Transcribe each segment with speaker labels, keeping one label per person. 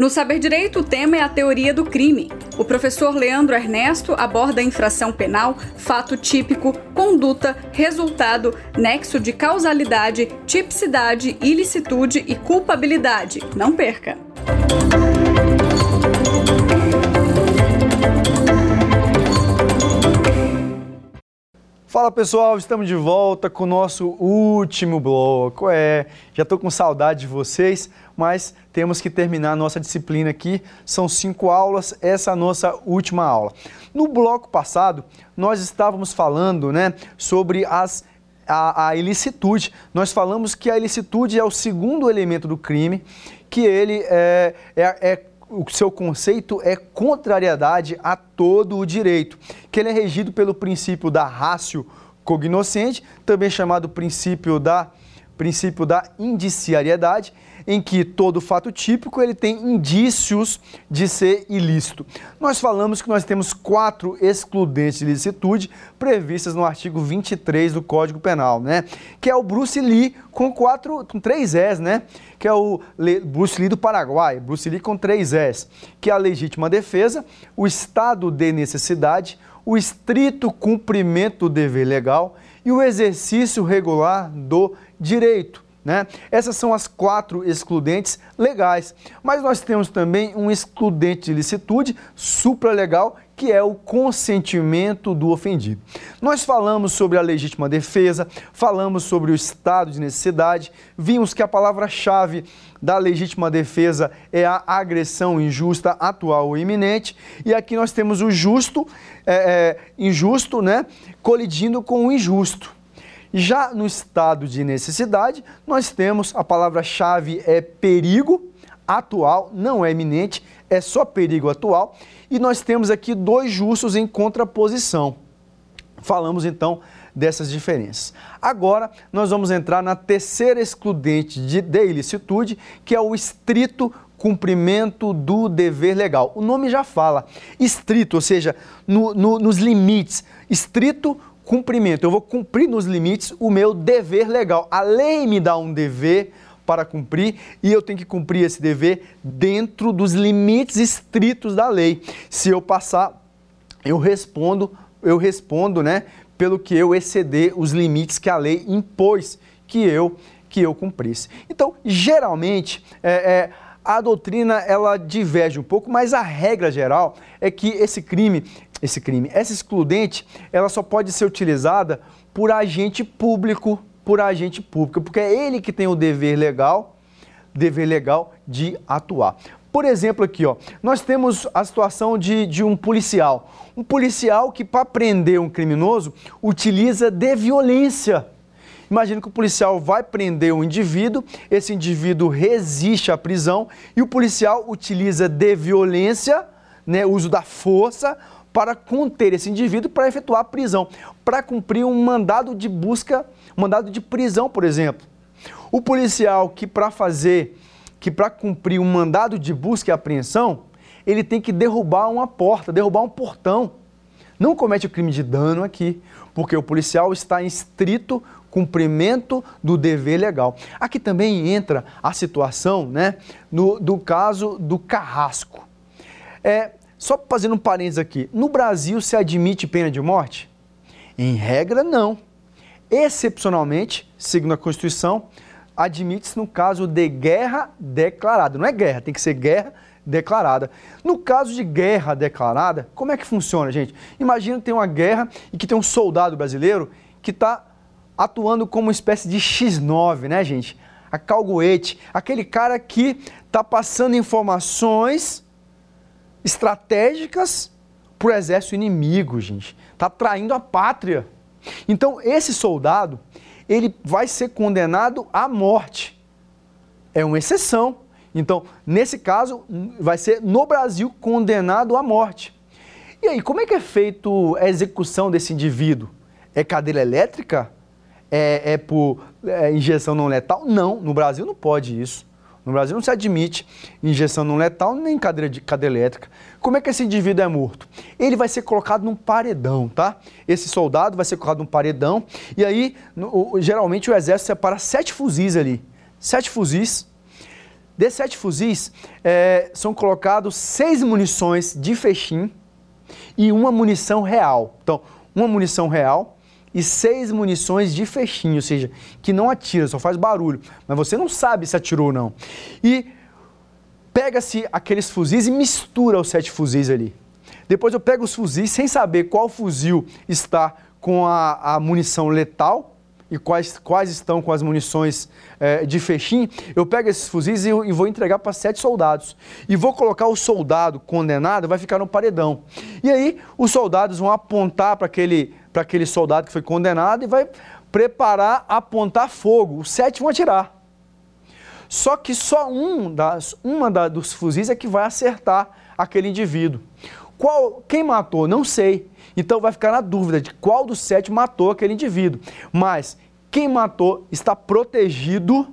Speaker 1: No Saber Direito, o tema é a teoria do crime. O professor Leandro Ernesto aborda a infração penal, fato típico, conduta, resultado, nexo de causalidade, tipicidade, ilicitude e culpabilidade. Não perca!
Speaker 2: Fala pessoal, estamos de volta com o nosso último bloco. É, já estou com saudade de vocês, mas temos que terminar a nossa disciplina aqui. São cinco aulas, essa é a nossa última aula. No bloco passado, nós estávamos falando né, sobre as, a, a ilicitude. Nós falamos que a ilicitude é o segundo elemento do crime, que ele é, é, é o seu conceito é contrariedade a todo o direito, que ele é regido pelo princípio da ratio cognoscente, também chamado princípio da, princípio da indiciariedade, em que todo fato típico ele tem indícios de ser ilícito. Nós falamos que nós temos quatro excludentes de ilicitude previstas no artigo 23 do Código Penal, né? Que é o Bruce Lee com quatro, com três S, né? Que é o Bruce Lee do Paraguai, Bruce Lee com três S, que é a legítima defesa, o estado de necessidade, o estrito cumprimento do dever legal e o exercício regular do direito. Né? Essas são as quatro excludentes legais. Mas nós temos também um excludente de licitude supralegal, que é o consentimento do ofendido. Nós falamos sobre a legítima defesa, falamos sobre o estado de necessidade, vimos que a palavra-chave da legítima defesa é a agressão injusta, atual ou iminente, e aqui nós temos o justo, é, é, injusto, né, colidindo com o injusto. Já no estado de necessidade, nós temos a palavra-chave é perigo atual, não é iminente, é só perigo atual. E nós temos aqui dois justos em contraposição. Falamos então dessas diferenças. Agora nós vamos entrar na terceira excludente de, de ilicitude, que é o estrito cumprimento do dever legal. O nome já fala, estrito, ou seja, no, no, nos limites. Estrito cumprimento. Eu vou cumprir nos limites o meu dever legal. A lei me dá um dever para cumprir e eu tenho que cumprir esse dever dentro dos limites estritos da lei. Se eu passar, eu respondo, eu respondo, né, pelo que eu exceder os limites que a lei impôs que eu que eu cumprisse. Então, geralmente, é, é, a doutrina ela diverge um pouco, mas a regra geral é que esse crime esse crime. Essa excludente, ela só pode ser utilizada por agente público, por agente público, porque é ele que tem o dever legal, dever legal de atuar. Por exemplo, aqui, ó, nós temos a situação de, de um policial. Um policial que, para prender um criminoso, utiliza de violência. Imagina que o policial vai prender um indivíduo, esse indivíduo resiste à prisão e o policial utiliza de violência, né, uso da força, para conter esse indivíduo para efetuar a prisão, para cumprir um mandado de busca, um mandado de prisão, por exemplo. O policial que para fazer, que para cumprir um mandado de busca e apreensão, ele tem que derrubar uma porta, derrubar um portão. Não comete o crime de dano aqui, porque o policial está em estrito cumprimento do dever legal. Aqui também entra a situação né, no, do caso do carrasco. É, só fazendo um parênteses aqui, no Brasil se admite pena de morte? Em regra, não. Excepcionalmente, segundo a Constituição, admite-se no caso de guerra declarada. Não é guerra, tem que ser guerra declarada. No caso de guerra declarada, como é que funciona, gente? Imagina que tem uma guerra e que tem um soldado brasileiro que está atuando como uma espécie de X9, né, gente? A calgoete, aquele cara que está passando informações estratégicas para o exército inimigo, gente. Está traindo a pátria. Então, esse soldado, ele vai ser condenado à morte. É uma exceção. Então, nesse caso, vai ser no Brasil condenado à morte. E aí, como é que é feito a execução desse indivíduo? É cadeira elétrica? É, é por é, injeção não letal? Não, no Brasil não pode isso. No Brasil não se admite injeção não letal nem cadeira, de, cadeira elétrica. Como é que esse indivíduo é morto? Ele vai ser colocado num paredão, tá? Esse soldado vai ser colocado num paredão e aí, no, geralmente, o exército separa sete fuzis ali. Sete fuzis. Desses sete fuzis, é, são colocados seis munições de fechim e uma munição real. Então, uma munição real e seis munições de fechinho, ou seja, que não atira, só faz barulho, mas você não sabe se atirou ou não. E pega-se aqueles fuzis e mistura os sete fuzis ali. Depois eu pego os fuzis sem saber qual fuzil está com a, a munição letal e quais, quais estão com as munições é, de fechim, eu pego esses fuzis e, e vou entregar para sete soldados. E vou colocar o soldado condenado, vai ficar no paredão. E aí os soldados vão apontar para aquele, aquele soldado que foi condenado e vai preparar, apontar fogo. Os sete vão atirar. Só que só um das, uma da, dos fuzis é que vai acertar aquele indivíduo. Qual, quem matou? Não sei. Então vai ficar na dúvida de qual dos sete matou aquele indivíduo. Mas quem matou está protegido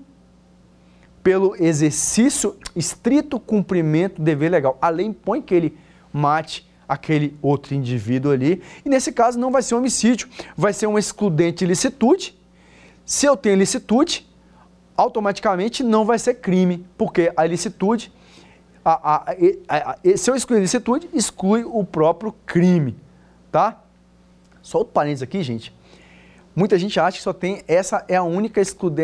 Speaker 2: pelo exercício, estrito cumprimento do dever legal. A lei impõe que ele mate aquele outro indivíduo ali. E nesse caso não vai ser um homicídio, vai ser um excludente de licitude. Se eu tenho licitude, automaticamente não vai ser crime, porque a ilicitude, a, a, a, se eu excluir a ilicitude, exclui o próprio crime tá? Só outro parênteses aqui, gente. Muita gente acha que só tem essa é a única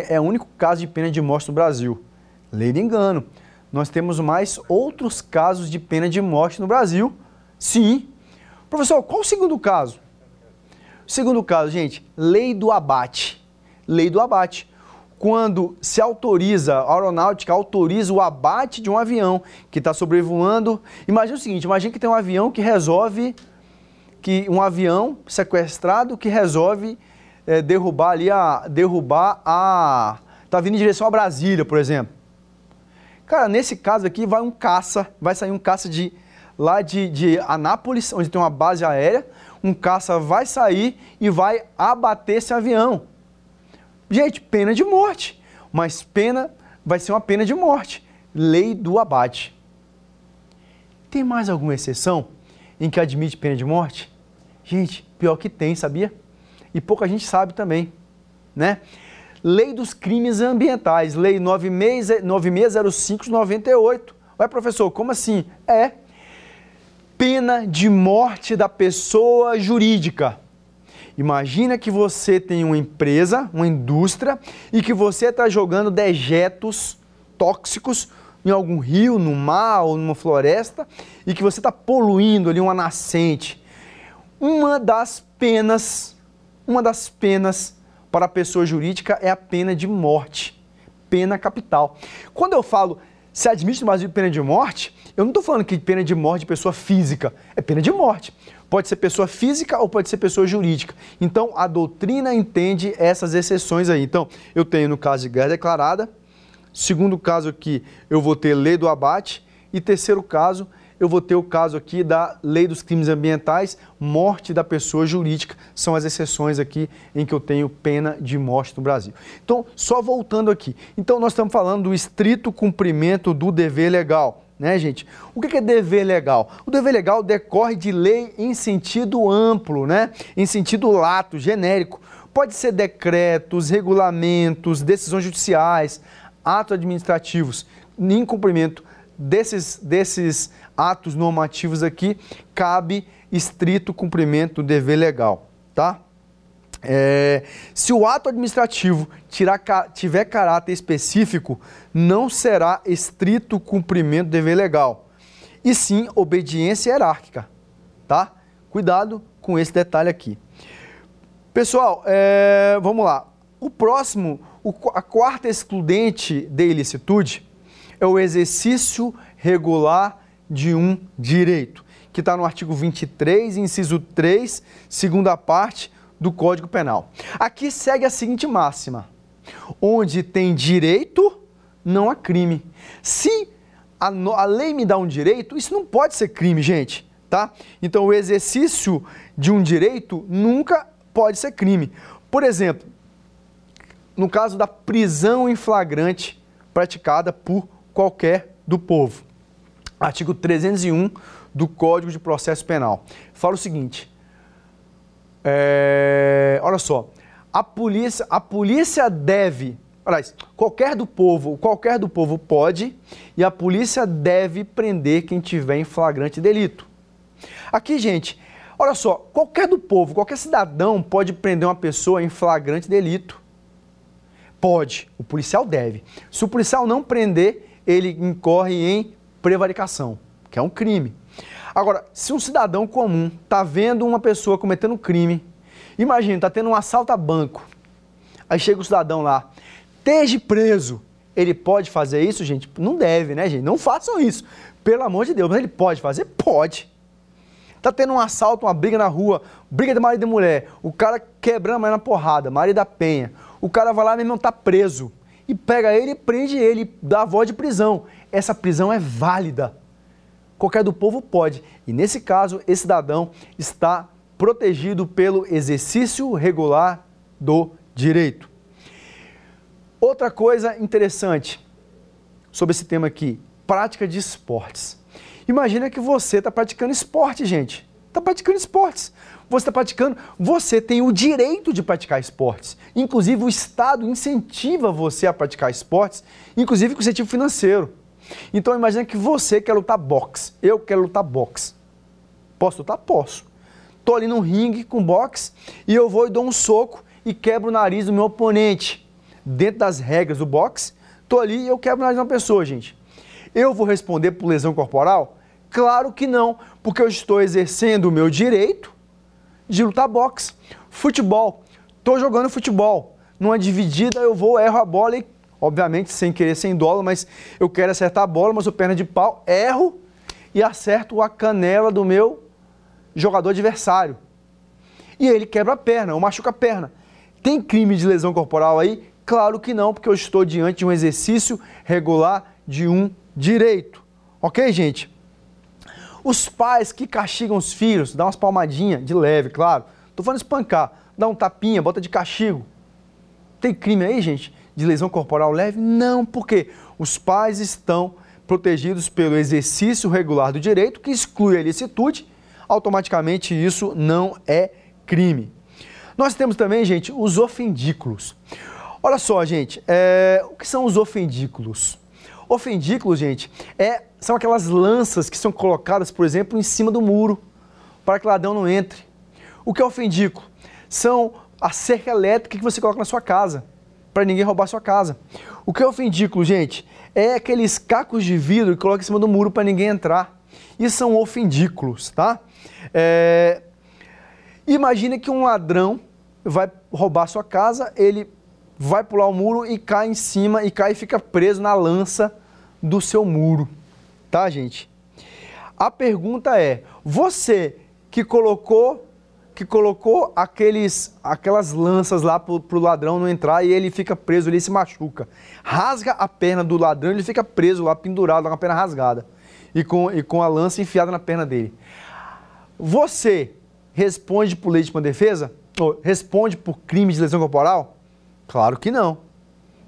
Speaker 2: é o único caso de pena de morte no Brasil. Lei de engano. Nós temos mais outros casos de pena de morte no Brasil. Sim. Professor, qual o segundo caso? Segundo caso, gente, lei do abate. Lei do abate. Quando se autoriza, a aeronáutica autoriza o abate de um avião que está sobrevoando. Imagina o seguinte: imagine que tem um avião que resolve que um avião sequestrado que resolve é, derrubar ali a. derrubar a. tá vindo em direção a Brasília, por exemplo. Cara, nesse caso aqui vai um caça, vai sair um caça de lá de, de Anápolis, onde tem uma base aérea, um caça vai sair e vai abater esse avião. Gente, pena de morte. Mas pena vai ser uma pena de morte. Lei do abate. Tem mais alguma exceção em que admite pena de morte? Gente, pior que tem, sabia? E pouca gente sabe também, né? Lei dos Crimes Ambientais, Lei 9605 de 98. Ué, professor, como assim? É pena de morte da pessoa jurídica. Imagina que você tem uma empresa, uma indústria, e que você está jogando dejetos tóxicos em algum rio, no mar ou numa floresta, e que você está poluindo ali uma nascente uma das penas, uma das penas para a pessoa jurídica é a pena de morte, pena capital. Quando eu falo se admite no Brasil pena de morte, eu não estou falando que pena de morte de pessoa física, é pena de morte. Pode ser pessoa física ou pode ser pessoa jurídica. Então, a doutrina entende essas exceções aí. Então, eu tenho no caso de guerra declarada, segundo caso aqui, eu vou ter lei do abate, e terceiro caso, eu vou ter o caso aqui da Lei dos Crimes Ambientais, morte da pessoa jurídica. São as exceções aqui em que eu tenho pena de morte no Brasil. Então, só voltando aqui. Então, nós estamos falando do estrito cumprimento do dever legal. Né, gente? O que é dever legal? O dever legal decorre de lei em sentido amplo, né? em sentido lato, genérico. Pode ser decretos, regulamentos, decisões judiciais, atos administrativos em cumprimento desses, desses atos normativos aqui, cabe estrito cumprimento do dever legal, tá? É, se o ato administrativo tirar, tiver caráter específico, não será estrito cumprimento do dever legal, e sim obediência hierárquica, tá? Cuidado com esse detalhe aqui. Pessoal, é, vamos lá. O próximo, o, a quarta excludente de ilicitude é o exercício regular de um direito, que está no artigo 23, inciso 3, segunda parte do Código Penal. Aqui segue a seguinte máxima: onde tem direito, não há crime. Se a, a lei me dá um direito, isso não pode ser crime, gente, tá? Então o exercício de um direito nunca pode ser crime. Por exemplo, no caso da prisão em flagrante praticada por qualquer do povo artigo 301 do Código de Processo Penal. Fala o seguinte: é, olha só, a polícia, a polícia deve aliás, qualquer do povo, qualquer do povo pode e a polícia deve prender quem tiver em flagrante delito. Aqui, gente, olha só, qualquer do povo, qualquer cidadão pode prender uma pessoa em flagrante delito. Pode, o policial deve. Se o policial não prender, ele incorre em prevaricação, que é um crime. Agora, se um cidadão comum está vendo uma pessoa cometendo um crime, imagina, está tendo um assalto a banco, aí chega o cidadão lá, esteja preso. Ele pode fazer isso, gente? Não deve, né, gente? Não façam isso. Pelo amor de Deus, mas ele pode fazer? Pode. Tá tendo um assalto, uma briga na rua, briga de marido e mulher, o cara quebrando a mãe na porrada, marido da penha. O cara vai lá, meu irmão, tá preso. E pega ele, prende ele, dá a voz de prisão. Essa prisão é válida. Qualquer do povo pode. E nesse caso, esse cidadão está protegido pelo exercício regular do direito. Outra coisa interessante sobre esse tema aqui, prática de esportes. Imagina que você está praticando esporte, gente. Está praticando esportes. Você está praticando, você tem o direito de praticar esportes. Inclusive, o Estado incentiva você a praticar esportes, inclusive com incentivo financeiro. Então, imagina que você quer lutar boxe. Eu quero lutar boxe. Posso lutar? Posso. Estou ali no ringue com boxe e eu vou e dou um soco e quebro o nariz do meu oponente dentro das regras do boxe, tô ali e eu quebro o nariz de uma pessoa, gente. Eu vou responder por lesão corporal? Claro que não, porque eu estou exercendo o meu direito de lutar boxe. Futebol, tô jogando futebol. Numa dividida eu vou, erro a bola e, obviamente, sem querer, sem dólar, mas eu quero acertar a bola, mas o perna de pau, erro e acerto a canela do meu jogador adversário. E ele quebra a perna, ou machuca a perna. Tem crime de lesão corporal aí? Claro que não, porque eu estou diante de um exercício regular de um direito. Ok, gente? Os pais que castigam os filhos, dá umas palmadinhas de leve, claro. Tô falando espancar, dá um tapinha, bota de castigo. Tem crime aí, gente, de lesão corporal leve? Não, porque os pais estão protegidos pelo exercício regular do direito, que exclui a ilicitude, automaticamente isso não é crime. Nós temos também, gente, os ofendículos. Olha só, gente, é, o que são os ofendículos? Ofendículos, gente, é, são aquelas lanças que são colocadas, por exemplo, em cima do muro, para que o ladrão não entre. O que é ofendículo? São a cerca elétrica que você coloca na sua casa, para ninguém roubar a sua casa. O que é ofendículo, gente? É aqueles cacos de vidro que coloca em cima do muro para ninguém entrar. Isso são ofendículos, tá? É... Imagine que um ladrão vai roubar a sua casa, ele vai pular o muro e cai em cima e cai e fica preso na lança do seu muro, tá, gente? A pergunta é: você que colocou que colocou aqueles, aquelas lanças lá pro, pro ladrão não entrar e ele fica preso, ele se machuca. Rasga a perna do ladrão, ele fica preso lá, pendurado, com a perna rasgada. E com, e com a lança enfiada na perna dele. Você responde por legítima defesa? Ou responde por crime de lesão corporal? Claro que não.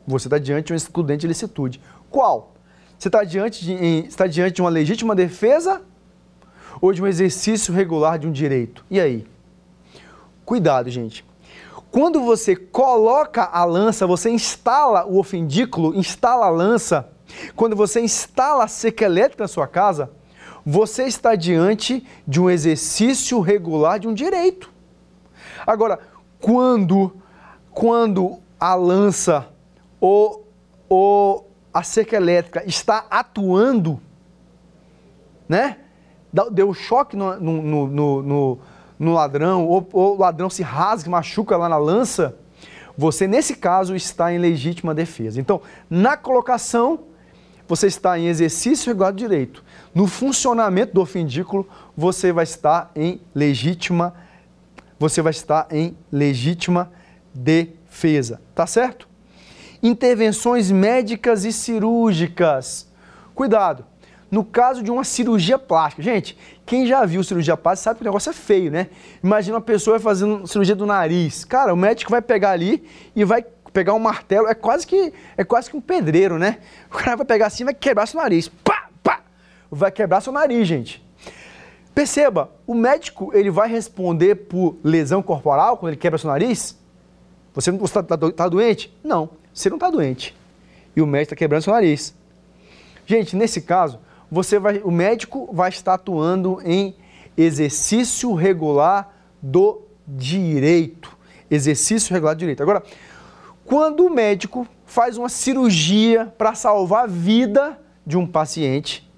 Speaker 2: Você está diante de um excludente de licitude. Qual? Você está diante, de, está diante de uma legítima defesa ou de um exercício regular de um direito? E aí? Cuidado, gente. Quando você coloca a lança, você instala o ofendículo, instala a lança, quando você instala a seca elétrica na sua casa, você está diante de um exercício regular de um direito. Agora, quando, quando a lança ou, ou a cerca elétrica está atuando, né? Deu choque no, no, no, no, no ladrão, ou, ou o ladrão se rasga, machuca lá na lança, você, nesse caso, está em legítima defesa. Então, na colocação, você está em exercício regular do direito. No funcionamento do ofendículo, você vai estar em legítima, você vai estar em legítima defesa defesa, tá certo? Intervenções médicas e cirúrgicas. Cuidado, no caso de uma cirurgia plástica. Gente, quem já viu cirurgia plástica sabe que o negócio é feio, né? Imagina uma pessoa fazendo cirurgia do nariz. Cara, o médico vai pegar ali e vai pegar um martelo, é quase que é quase que um pedreiro, né? O cara vai pegar assim e vai quebrar seu nariz. Pá, pá! Vai quebrar seu nariz, gente. Perceba, o médico ele vai responder por lesão corporal quando ele quebra seu nariz? Você está tá, tá doente? Não. Você não está doente. E o médico está quebrando seu nariz. Gente, nesse caso, você vai, o médico vai estar atuando em exercício regular do direito. Exercício regular do direito. Agora, quando o médico faz uma cirurgia para salvar a vida de um paciente,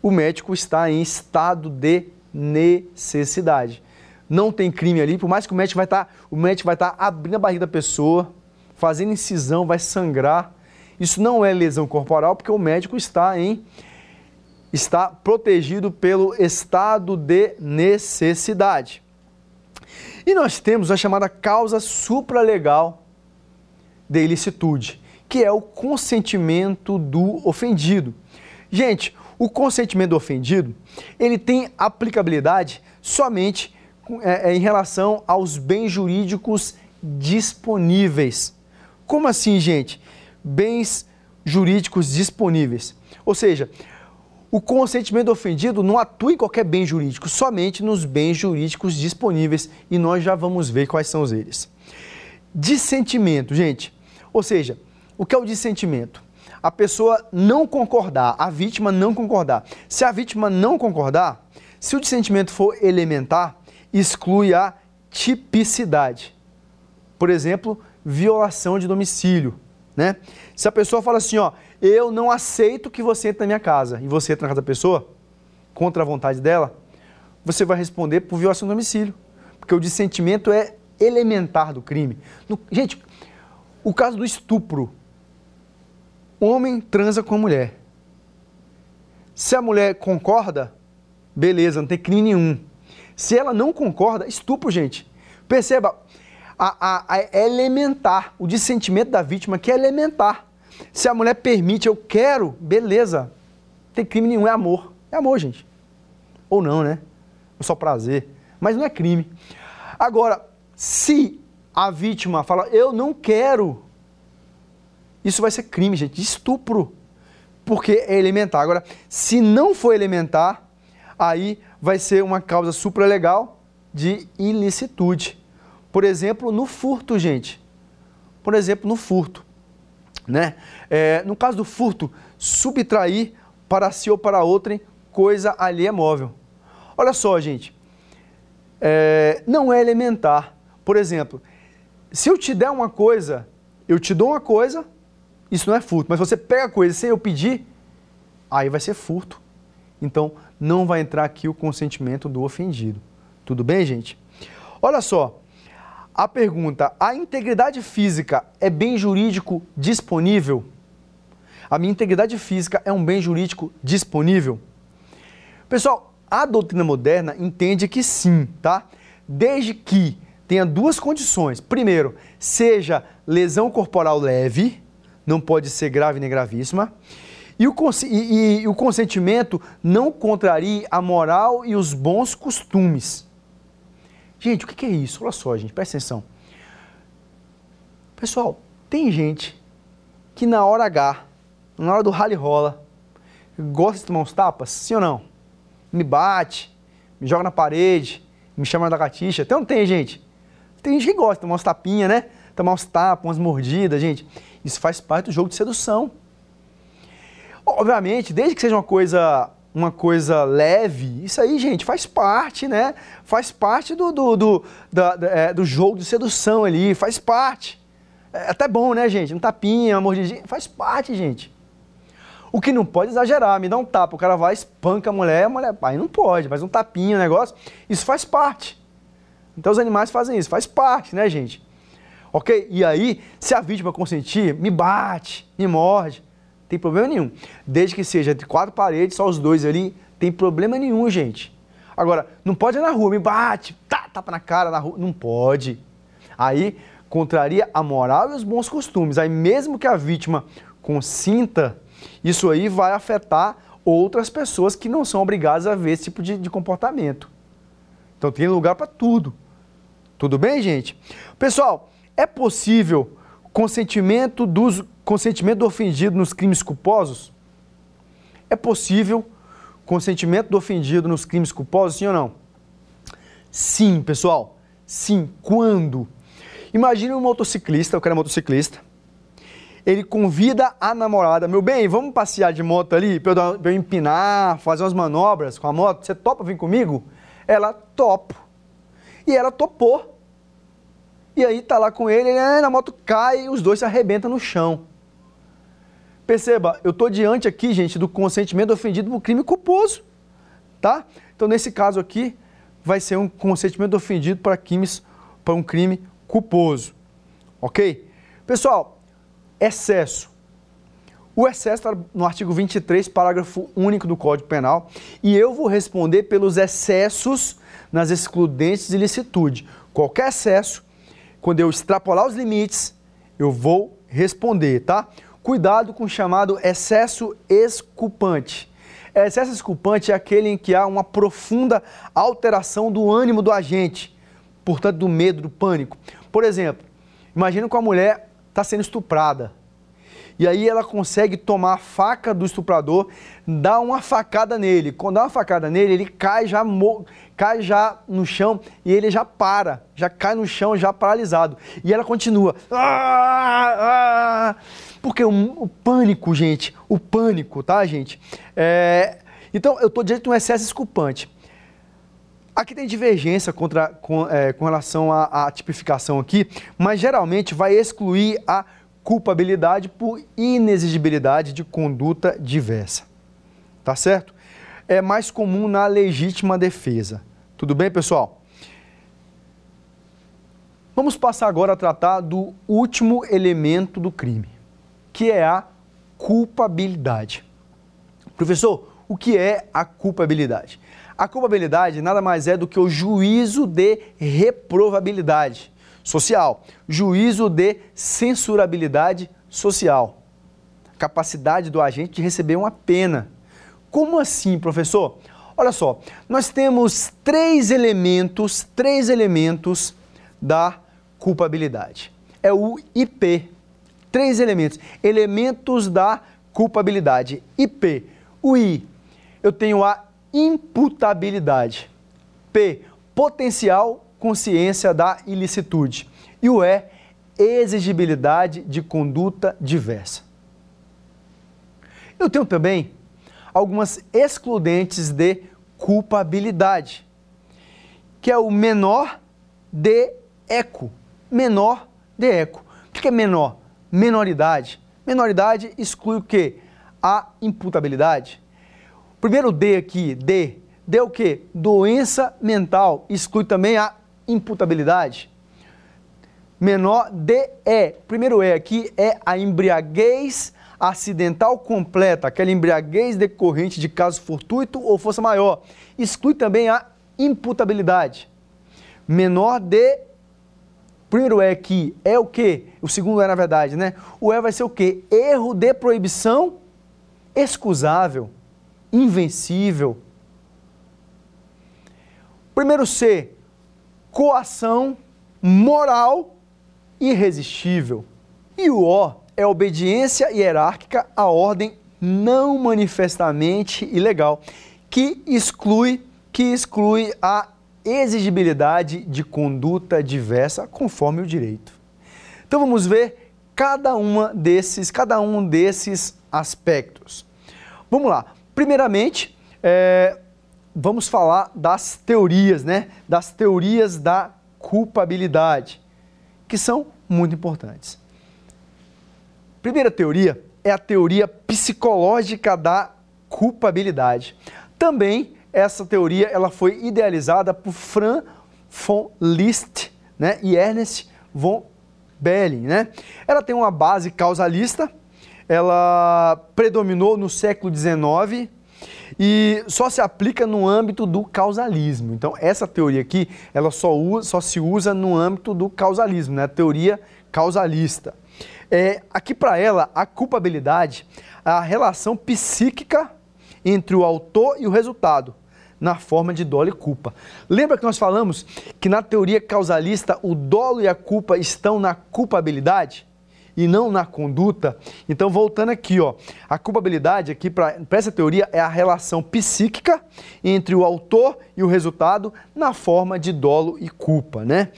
Speaker 2: o médico está em estado de necessidade. Não tem crime ali, por mais que o médico vai estar, tá, o médico vai estar tá abrindo a barriga da pessoa, fazendo incisão, vai sangrar. Isso não é lesão corporal, porque o médico está em está protegido pelo estado de necessidade. E nós temos a chamada causa supralegal de ilicitude, que é o consentimento do ofendido. Gente, o consentimento do ofendido, ele tem aplicabilidade somente é, é, em relação aos bens jurídicos disponíveis. Como assim, gente? Bens jurídicos disponíveis. Ou seja, o consentimento ofendido não atua em qualquer bem jurídico, somente nos bens jurídicos disponíveis e nós já vamos ver quais são eles. Dissentimento, gente. Ou seja, o que é o dissentimento? A pessoa não concordar, a vítima não concordar. Se a vítima não concordar, se o dissentimento for elementar, exclui a tipicidade. Por exemplo, violação de domicílio. Né? Se a pessoa fala assim, ó, eu não aceito que você entre na minha casa e você entra na casa da pessoa, contra a vontade dela, você vai responder por violação do domicílio. Porque o dissentimento é elementar do crime. No, gente, o caso do estupro. Homem transa com a mulher. Se a mulher concorda, beleza, não tem crime nenhum. Se ela não concorda, estupro, gente. Perceba, a, a, a elementar, o dissentimento da vítima que é elementar. Se a mulher permite, eu quero, beleza. Não tem crime nenhum, é amor. É amor, gente. Ou não, né? É só prazer. Mas não é crime. Agora, se a vítima fala, eu não quero, isso vai ser crime, gente, estupro. Porque é elementar. Agora, se não for elementar, aí vai ser uma causa supralegal de ilicitude. Por exemplo, no furto, gente. Por exemplo, no furto. Né? É, no caso do furto, subtrair para si ou para outrem coisa alheia móvel. Olha só, gente, é, não é elementar. Por exemplo, se eu te der uma coisa, eu te dou uma coisa, isso não é furto. Mas você pega a coisa sem eu pedir, aí vai ser furto. Então, não vai entrar aqui o consentimento do ofendido. Tudo bem, gente? Olha só, a pergunta: a integridade física é bem jurídico disponível? A minha integridade física é um bem jurídico disponível? Pessoal, a doutrina moderna entende que sim, tá? Desde que tenha duas condições. Primeiro, seja lesão corporal leve, não pode ser grave nem gravíssima. E o, e, e o consentimento não contrarie a moral e os bons costumes. Gente, o que é isso? Olha só, gente, presta atenção. Pessoal, tem gente que na hora H, na hora do rally rola, gosta de tomar uns tapas, sim ou não? Me bate, me joga na parede, me chama da gatixa. Então tem, gente. Tem gente que gosta de tomar uns tapinhas, né? Tomar uns tapas, umas mordidas, gente. Isso faz parte do jogo de sedução. Obviamente, desde que seja uma coisa uma coisa leve, isso aí, gente, faz parte, né? Faz parte do, do, do, da, é, do jogo de sedução ali, faz parte. É até bom, né, gente? Um tapinha, uma mordidinha, faz parte, gente. O que não pode exagerar, me dá um tapa, o cara vai, espanca a mulher, a mulher, pai, não pode, mas um tapinha, um negócio, isso faz parte. Então os animais fazem isso, faz parte, né, gente? Ok? E aí, se a vítima consentir, me bate, me morde, tem problema nenhum. Desde que seja entre quatro paredes, só os dois ali, tem problema nenhum, gente. Agora, não pode ir na rua, me bate, tá, tapa na cara na rua. Não pode. Aí contraria a moral e os bons costumes. Aí mesmo que a vítima consinta, isso aí vai afetar outras pessoas que não são obrigadas a ver esse tipo de, de comportamento. Então tem lugar para tudo. Tudo bem, gente? Pessoal, é possível consentimento dos consentimento do ofendido nos crimes culposos? É possível consentimento do ofendido nos crimes culposos, sim ou não? Sim, pessoal. Sim. Quando? Imagine um motociclista, o cara é motociclista, ele convida a namorada, meu bem, vamos passear de moto ali, para eu, empinar, fazer umas manobras com a moto, você topa vir comigo? Ela topa. E ela topou. E aí tá lá com ele, ele na moto cai e os dois se arrebentam no chão. Perceba, eu estou diante aqui, gente, do consentimento ofendido por crime culposo, tá? Então, nesse caso aqui, vai ser um consentimento ofendido para crimes, para um crime culposo, ok? Pessoal, excesso. O excesso está no artigo 23, parágrafo único do Código Penal, e eu vou responder pelos excessos nas excludentes de licitude. Qualquer excesso, quando eu extrapolar os limites, eu vou responder, tá? Cuidado com o chamado excesso esculpante. Excesso esculpante é aquele em que há uma profunda alteração do ânimo do agente, portanto, do medo, do pânico. Por exemplo, imagina que a mulher está sendo estuprada. E aí ela consegue tomar a faca do estuprador, dar uma facada nele. Quando dá uma facada nele, ele cai já, cai já no chão e ele já para, já cai no chão já paralisado. E ela continua. Ah, ah. Porque o, o, pânico, gente, o pânico, tá, gente? É, então, eu estou diante de um excesso esculpante. Aqui tem divergência contra, com, é, com relação à, à tipificação aqui, mas geralmente vai excluir a culpabilidade por inexigibilidade de conduta diversa. Tá certo? É mais comum na legítima defesa. Tudo bem, pessoal? Vamos passar agora a tratar do último elemento do crime, que é a culpabilidade. Professor, o que é a culpabilidade? A culpabilidade nada mais é do que o juízo de reprovabilidade social, juízo de censurabilidade social, capacidade do agente de receber uma pena. Como assim, professor? Olha só, nós temos três elementos, três elementos da culpabilidade. É o IP. Três elementos. Elementos da culpabilidade. IP. O I, eu tenho a imputabilidade. P, potencial consciência da ilicitude. E o E, exigibilidade de conduta diversa. Eu tenho também algumas excludentes de culpabilidade, que é o menor de eco. Menor de eco. O que é menor? Menoridade. Menoridade exclui o quê? A imputabilidade. Primeiro D aqui, D. D é o quê? Doença mental. Exclui também a imputabilidade? Menor de. Primeiro E aqui é a embriaguez acidental completa, aquela embriaguez decorrente de caso fortuito ou força maior. Exclui também a imputabilidade. Menor de Primeiro E aqui é o que? O segundo é na verdade, né? O E vai ser o que? Erro de proibição excusável, invencível. Primeiro C, coação moral irresistível. E o O é obediência hierárquica à ordem não manifestamente ilegal, que exclui que exclui a exigibilidade de conduta diversa conforme o direito. Então vamos ver cada uma desses, cada um desses aspectos. Vamos lá. Primeiramente, é, vamos falar das teorias, né? Das teorias da culpabilidade, que são muito importantes. Primeira teoria é a teoria psicológica da culpabilidade. Também essa teoria ela foi idealizada por Fran von Liszt né, e Ernest von Belling. Né? Ela tem uma base causalista, ela predominou no século XIX e só se aplica no âmbito do causalismo. Então, essa teoria aqui, ela só, usa, só se usa no âmbito do causalismo, né? teoria causalista. É, aqui para ela, a culpabilidade, a relação psíquica entre o autor e o resultado, na forma de dolo e culpa. Lembra que nós falamos que na teoria causalista o dolo e a culpa estão na culpabilidade? E não na conduta. Então, voltando aqui, ó, a culpabilidade aqui para essa teoria é a relação psíquica entre o autor e o resultado na forma de dolo e culpa, né?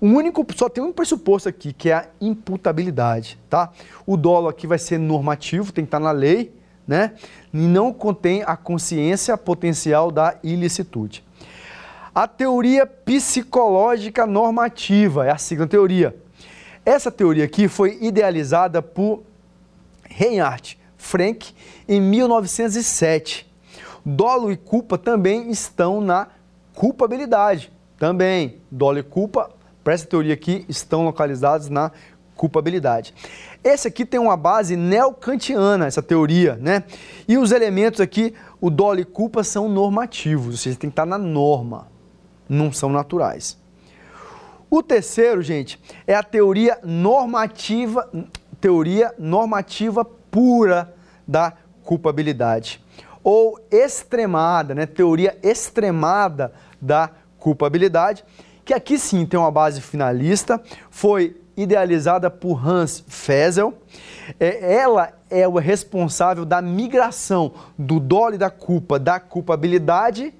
Speaker 2: O único, só tem um pressuposto aqui, que é a imputabilidade, tá? O dolo aqui vai ser normativo, tem que estar na lei, né? E não contém a consciência potencial da ilicitude. A teoria psicológica normativa é a sigla teoria. Essa teoria aqui foi idealizada por Reinhard Frank em 1907. Dolo e culpa também estão na culpabilidade. Também, dolo e culpa, para essa teoria aqui, estão localizados na culpabilidade. Esse aqui tem uma base neocantiana, essa teoria, né? E os elementos aqui, o dolo e culpa, são normativos, ou seja, tem que estar na norma não são naturais. O terceiro, gente, é a teoria normativa, teoria normativa pura da culpabilidade ou extremada, né? Teoria extremada da culpabilidade, que aqui sim tem uma base finalista, foi idealizada por Hans Fessel. É, ela é o responsável da migração do dolo e da culpa, da culpabilidade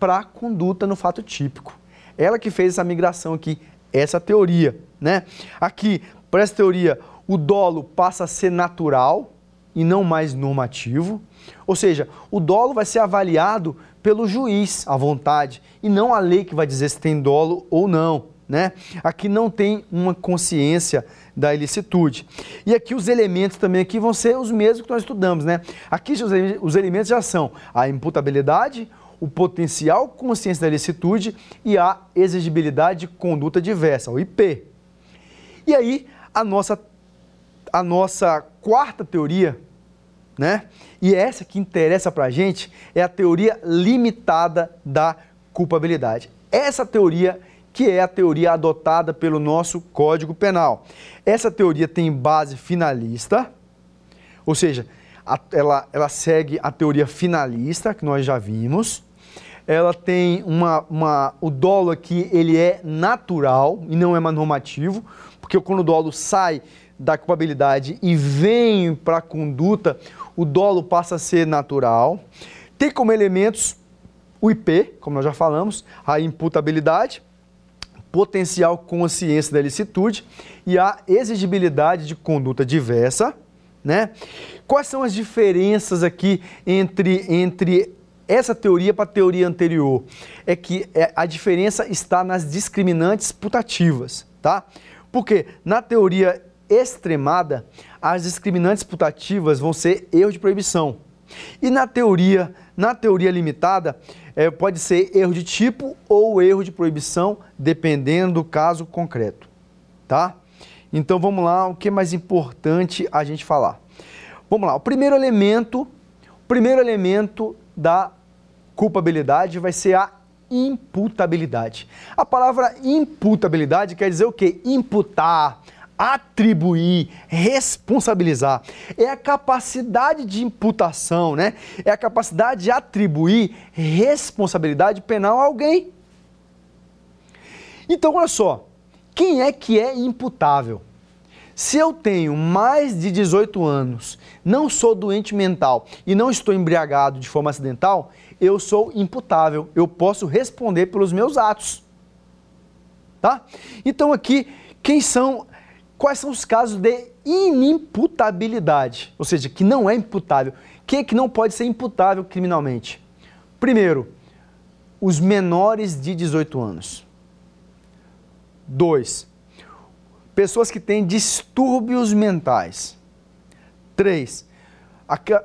Speaker 2: para a conduta no fato típico. Ela que fez essa migração aqui, essa teoria, né? Aqui, para essa teoria, o dolo passa a ser natural e não mais normativo. Ou seja, o dolo vai ser avaliado pelo juiz à vontade e não a lei que vai dizer se tem dolo ou não. Né? Aqui não tem uma consciência da ilicitude. E aqui os elementos também aqui vão ser os mesmos que nós estudamos, né? Aqui os elementos já são a imputabilidade, o potencial consciência da licitude e a exigibilidade de conduta diversa, o IP. E aí, a nossa, a nossa quarta teoria, né? E essa que interessa para a gente é a teoria limitada da culpabilidade. Essa teoria que é a teoria adotada pelo nosso Código Penal. Essa teoria tem base finalista, ou seja, ela, ela segue a teoria finalista, que nós já vimos, ela tem uma, uma, o dolo aqui ele é natural e não é normativo, porque quando o dolo sai da culpabilidade e vem para a conduta, o dolo passa a ser natural. Tem como elementos o IP, como nós já falamos, a imputabilidade, potencial consciência da ilicitude e a exigibilidade de conduta diversa, né? Quais são as diferenças aqui entre, entre essa teoria para a teoria anterior é que é, a diferença está nas discriminantes putativas, tá? Porque na teoria extremada, as discriminantes putativas vão ser erro de proibição. E na teoria, na teoria limitada, é, pode ser erro de tipo ou erro de proibição, dependendo do caso concreto, tá? Então vamos lá, o que é mais importante a gente falar? Vamos lá, o primeiro elemento, o primeiro elemento da culpabilidade vai ser a imputabilidade. A palavra imputabilidade quer dizer o quê? Imputar, atribuir, responsabilizar. É a capacidade de imputação, né? É a capacidade de atribuir responsabilidade penal a alguém. Então, olha só, quem é que é imputável? Se eu tenho mais de 18 anos, não sou doente mental e não estou embriagado de forma acidental, eu sou imputável, eu posso responder pelos meus atos. Tá? Então aqui, quem são quais são os casos de inimputabilidade, ou seja, que não é imputável. Quem é que não pode ser imputável criminalmente? Primeiro, os menores de 18 anos. Dois, pessoas que têm distúrbios mentais. Três,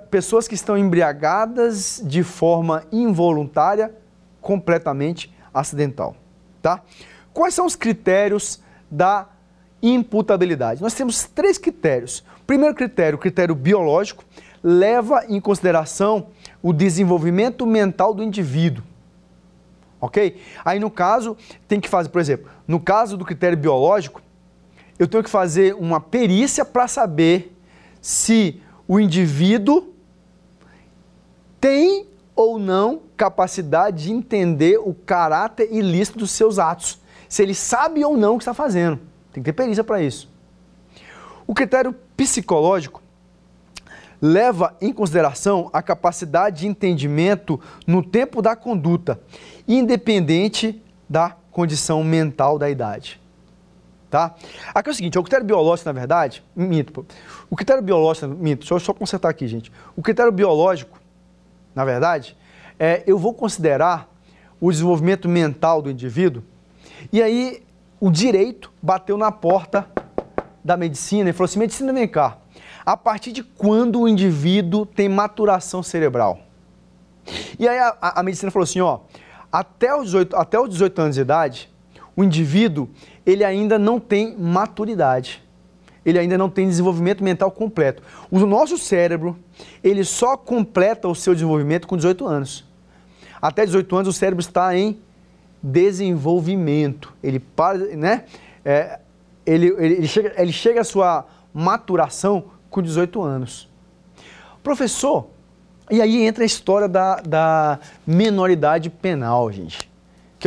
Speaker 2: pessoas que estão embriagadas de forma involuntária, completamente acidental, tá? Quais são os critérios da imputabilidade? Nós temos três critérios. Primeiro critério, o critério biológico, leva em consideração o desenvolvimento mental do indivíduo. Ok? Aí no caso, tem que fazer, por exemplo, no caso do critério biológico, eu tenho que fazer uma perícia para saber se o indivíduo tem ou não capacidade de entender o caráter ilícito dos seus atos. Se ele sabe ou não o que está fazendo. Tem que ter perícia para isso. O critério psicológico leva em consideração a capacidade de entendimento no tempo da conduta, independente da condição mental da idade. Tá? Aqui é o seguinte, o critério biológico, na verdade, minto, o critério biológico, minto, deixa eu só consertar aqui, gente. O critério biológico, na verdade, é, eu vou considerar o desenvolvimento mental do indivíduo, e aí o direito bateu na porta da medicina e falou assim, medicina, vem cá, a partir de quando o indivíduo tem maturação cerebral? E aí a, a, a medicina falou assim, ó, até os, 18, até os 18 anos de idade, o indivíduo ele ainda não tem maturidade. Ele ainda não tem desenvolvimento mental completo. O nosso cérebro, ele só completa o seu desenvolvimento com 18 anos. Até 18 anos o cérebro está em desenvolvimento. Ele para, né? É, ele, ele, ele, chega, ele chega à sua maturação com 18 anos. Professor, e aí entra a história da, da menoridade penal, gente,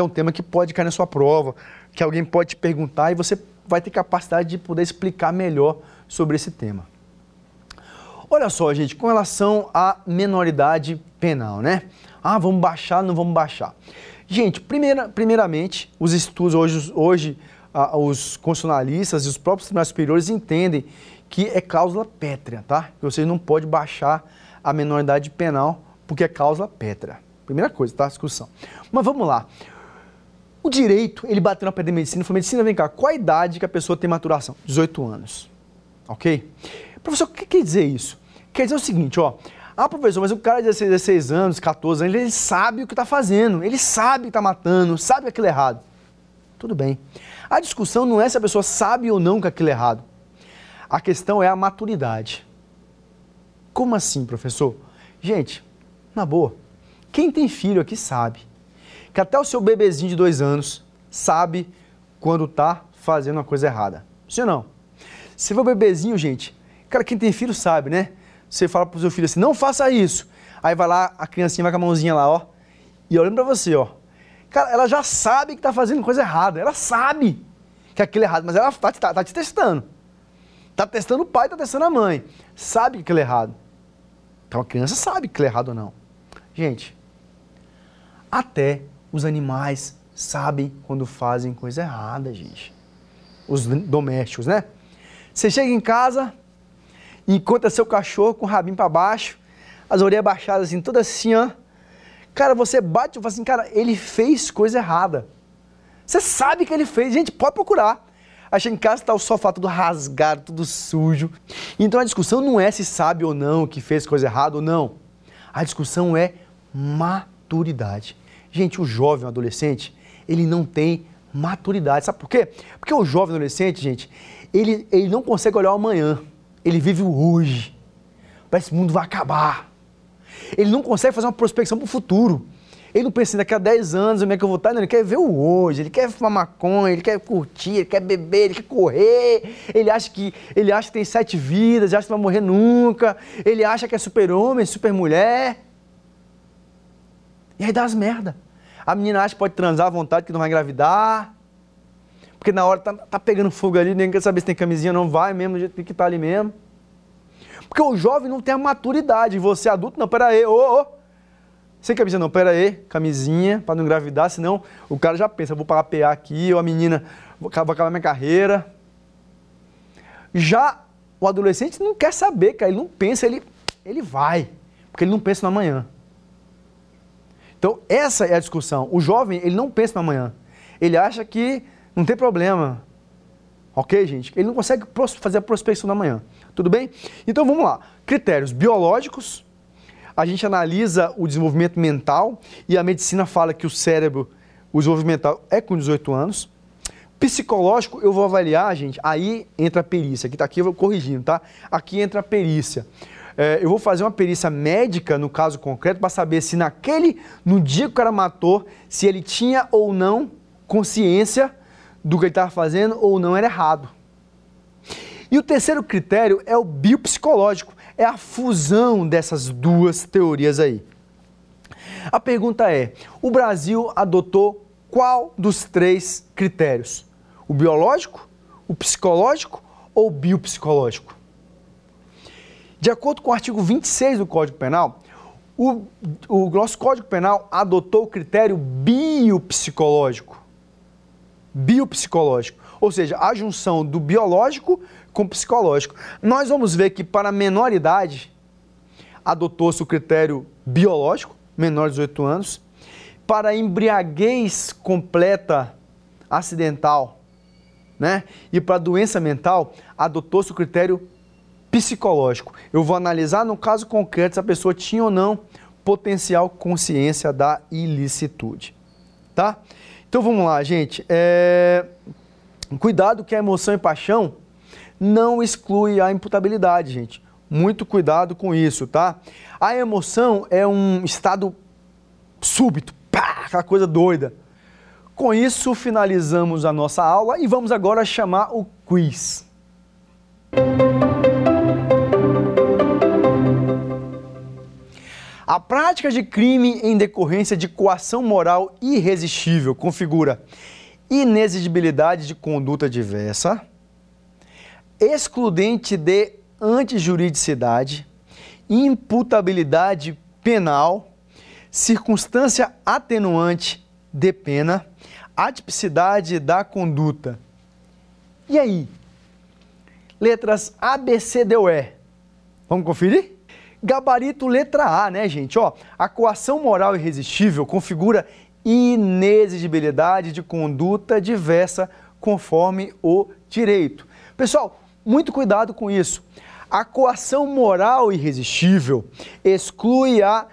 Speaker 2: é um tema que pode cair na sua prova, que alguém pode te perguntar e você vai ter capacidade de poder explicar melhor sobre esse tema. Olha só, gente, com relação à menoridade penal, né? Ah, vamos baixar, não vamos baixar. Gente, primeira, primeiramente, os estudos hoje, hoje ah, os constitucionalistas e os próprios tribunais superiores entendem que é cláusula pétrea, tá? Que você não pode baixar a menoridade penal, porque é causa pétrea. Primeira coisa, tá? Discussão. Mas vamos lá. O direito, ele bateu na pedra de medicina e falou, medicina, vem cá, qual a idade que a pessoa tem maturação? 18 anos. Ok? Professor, o que quer dizer isso? Quer dizer o seguinte, ó. Ah, professor, mas o cara de 16, 16 anos, 14 anos, ele sabe o que está fazendo, ele sabe que está matando, sabe que aquilo é errado. Tudo bem. A discussão não é se a pessoa sabe ou não que aquilo é errado. A questão é a maturidade. Como assim, professor? Gente, na boa, quem tem filho aqui sabe que até o seu bebezinho de dois anos sabe quando está fazendo uma coisa errada. Sim ou não? Se for bebezinho, gente, cara, quem tem filho sabe, né? Você fala pro seu filho assim, não faça isso. Aí vai lá, a criancinha vai com a mãozinha lá, ó, e olhando para você, ó. Cara, ela já sabe que está fazendo coisa errada. Ela sabe que aquilo é errado, mas ela está tá, tá te testando. Está testando o pai, está testando a mãe. Sabe que aquilo é errado. Então a criança sabe que é errado ou não. Gente, até os animais sabem quando fazem coisa errada, gente. Os domésticos, né? Você chega em casa, encontra seu cachorro com o rabinho para baixo, as orelhas baixadas assim, toda assim, ó. Cara, você bate e fala assim, cara, ele fez coisa errada. Você sabe que ele fez, gente, pode procurar. Achei em casa está o sofá tudo rasgado, tudo sujo. Então a discussão não é se sabe ou não que fez coisa errada ou não. A discussão é maturidade. Gente, o jovem, o adolescente, ele não tem maturidade. Sabe por quê? Porque o jovem adolescente, gente, ele, ele não consegue olhar o amanhã. Ele vive o hoje. Parece que o mundo vai acabar. Ele não consegue fazer uma prospecção para o futuro. Ele não pensa daqui a 10 anos como é que eu vou estar, não, ele quer ver o hoje, ele quer fumar maconha, ele quer curtir, ele quer beber, ele quer correr, ele acha que, ele acha que tem sete vidas, acha que vai morrer nunca, ele acha que é super-homem, super-mulher. E aí dá as merda. A menina acha que pode transar à vontade, que não vai engravidar, porque na hora tá, tá pegando fogo ali, ninguém quer saber se tem camisinha, não vai mesmo, do jeito que tá ali mesmo. Porque o jovem não tem a maturidade, você adulto, não, pera aí, ô, ô, sem camisa não, pera aí, camisinha, para não engravidar, senão o cara já pensa, vou pagar PA aqui, ou a menina, vou acabar minha carreira. Já o adolescente não quer saber, cara, ele não pensa, ele, ele vai, porque ele não pensa no amanhã. Então, essa é a discussão. O jovem, ele não pensa no amanhã. Ele acha que não tem problema. Ok, gente? Ele não consegue fazer a prospecção no amanhã. Tudo bem? Então, vamos lá. Critérios biológicos, a gente analisa o desenvolvimento mental e a medicina fala que o cérebro, o desenvolvimento mental é com 18 anos. Psicológico, eu vou avaliar, gente, aí entra a perícia. Aqui está aqui, eu vou corrigindo, tá? Aqui entra a perícia. É, eu vou fazer uma perícia médica, no caso concreto, para saber se naquele, no dia que o cara matou, se ele tinha ou não consciência do que ele estava fazendo ou não era errado. E o terceiro critério é o biopsicológico é a fusão dessas duas teorias aí. A pergunta é: o Brasil adotou qual dos três critérios? O biológico, o psicológico ou biopsicológico? De acordo com o artigo 26 do Código Penal, o, o nosso Código Penal adotou o critério biopsicológico. Biopsicológico. Ou seja, a junção do biológico com o psicológico. Nós vamos ver que para menor idade, adotou-se o critério biológico, menor de 18 anos. Para embriaguez completa acidental, né? E para doença mental, adotou-se o critério psicológico. Eu vou analisar no caso concreto se a pessoa tinha ou não potencial consciência da ilicitude, tá? Então vamos lá, gente. É... Cuidado que a emoção e paixão não exclui a imputabilidade, gente. Muito cuidado com isso, tá? A emoção é um estado súbito, pá, aquela coisa doida. Com isso, finalizamos a nossa aula e vamos agora chamar o quiz. A prática de crime em decorrência de coação moral irresistível configura inexigibilidade de conduta diversa, excludente de antijuridicidade, imputabilidade penal, circunstância atenuante de pena, atipicidade da conduta. E aí? Letras A, B, C, D, E. Vamos conferir? Gabarito letra A, né, gente? Ó, a coação moral irresistível configura inexigibilidade de conduta diversa conforme o direito. Pessoal, muito cuidado com isso. A coação moral irresistível exclui a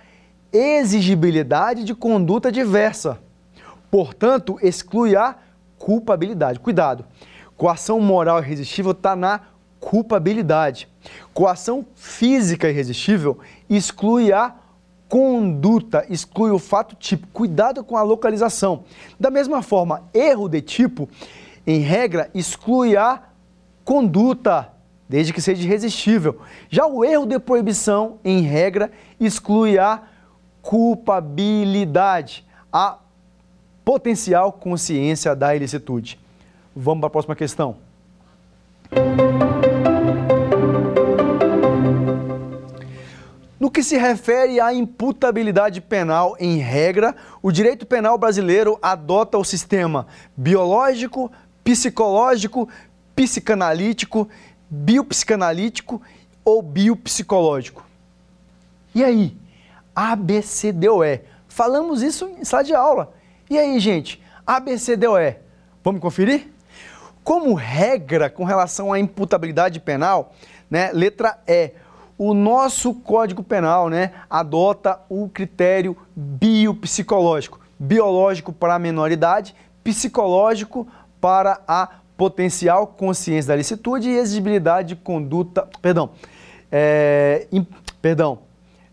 Speaker 2: exigibilidade de conduta diversa. Portanto, exclui a culpabilidade. Cuidado. Coação moral irresistível está na culpabilidade. Coação física irresistível exclui a conduta, exclui o fato tipo. Cuidado com a localização. Da mesma forma, erro de tipo, em regra, exclui a conduta, desde que seja irresistível. Já o erro de proibição, em regra, exclui a culpabilidade, a potencial consciência da ilicitude. Vamos para a próxima questão. No que se refere à imputabilidade penal, em regra, o direito penal brasileiro adota o sistema biológico, psicológico, psicanalítico, biopsicanalítico ou biopsicológico. E aí? A, B, C, D, O, E. Falamos isso em sala de aula. E aí, gente? A, B, C, D, O, E. Vamos conferir? Como regra com relação à imputabilidade penal, né, letra E, o nosso Código Penal né, adota o critério biopsicológico. Biológico para a menoridade, psicológico para a potencial consciência da licitude e exigibilidade de conduta, perdão, é, perdão,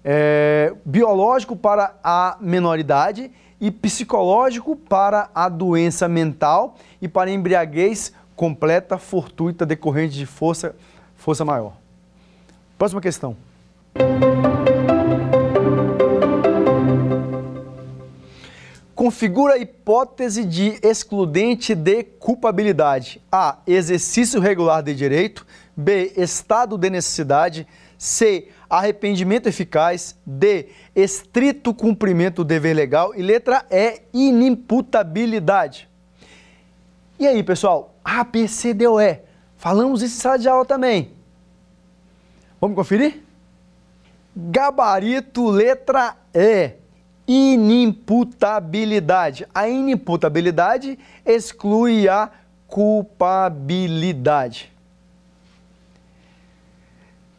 Speaker 2: é, biológico para a menoridade e psicológico para a doença mental e para a embriaguez completa fortuita decorrente de força, força maior. Próxima questão. configura a hipótese de excludente de culpabilidade. A. Exercício regular de direito. B. Estado de necessidade. C. Arrependimento eficaz. D. Estrito cumprimento do dever legal. E letra E. Inimputabilidade. E aí, pessoal? A, B, C, D, O, E. Falamos isso em sala de aula também. Vamos conferir? Gabarito letra E inimputabilidade. A inimputabilidade exclui a culpabilidade.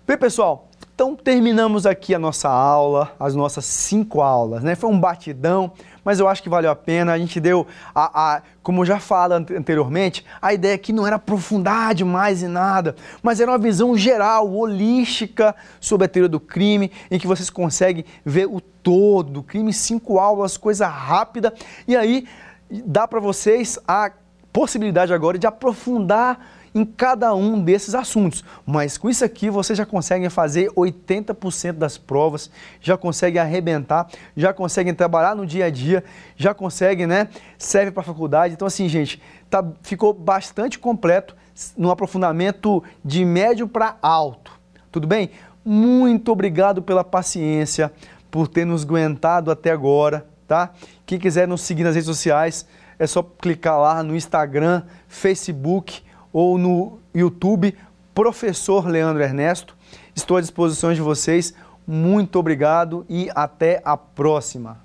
Speaker 2: Bem, pessoal, então terminamos aqui a nossa aula, as nossas cinco aulas, né? Foi um batidão, mas eu acho que valeu a pena. A gente deu, a, a, como eu já falei anteriormente, a ideia aqui não era aprofundar demais em nada, mas era uma visão geral, holística sobre a teoria do crime, em que vocês conseguem ver o todo do crime, cinco aulas, coisa rápida, e aí dá para vocês a possibilidade agora de aprofundar em cada um desses assuntos. Mas com isso aqui você já consegue fazer 80% das provas, já consegue arrebentar, já consegue trabalhar no dia a dia, já consegue, né? Serve para faculdade. Então assim, gente, tá, ficou bastante completo no aprofundamento de médio para alto. Tudo bem? Muito obrigado pela paciência, por ter nos aguentado até agora, tá? Quem quiser nos seguir nas redes sociais, é só clicar lá no Instagram, Facebook ou no YouTube, Professor Leandro Ernesto. Estou à disposição de vocês. Muito obrigado e até a próxima.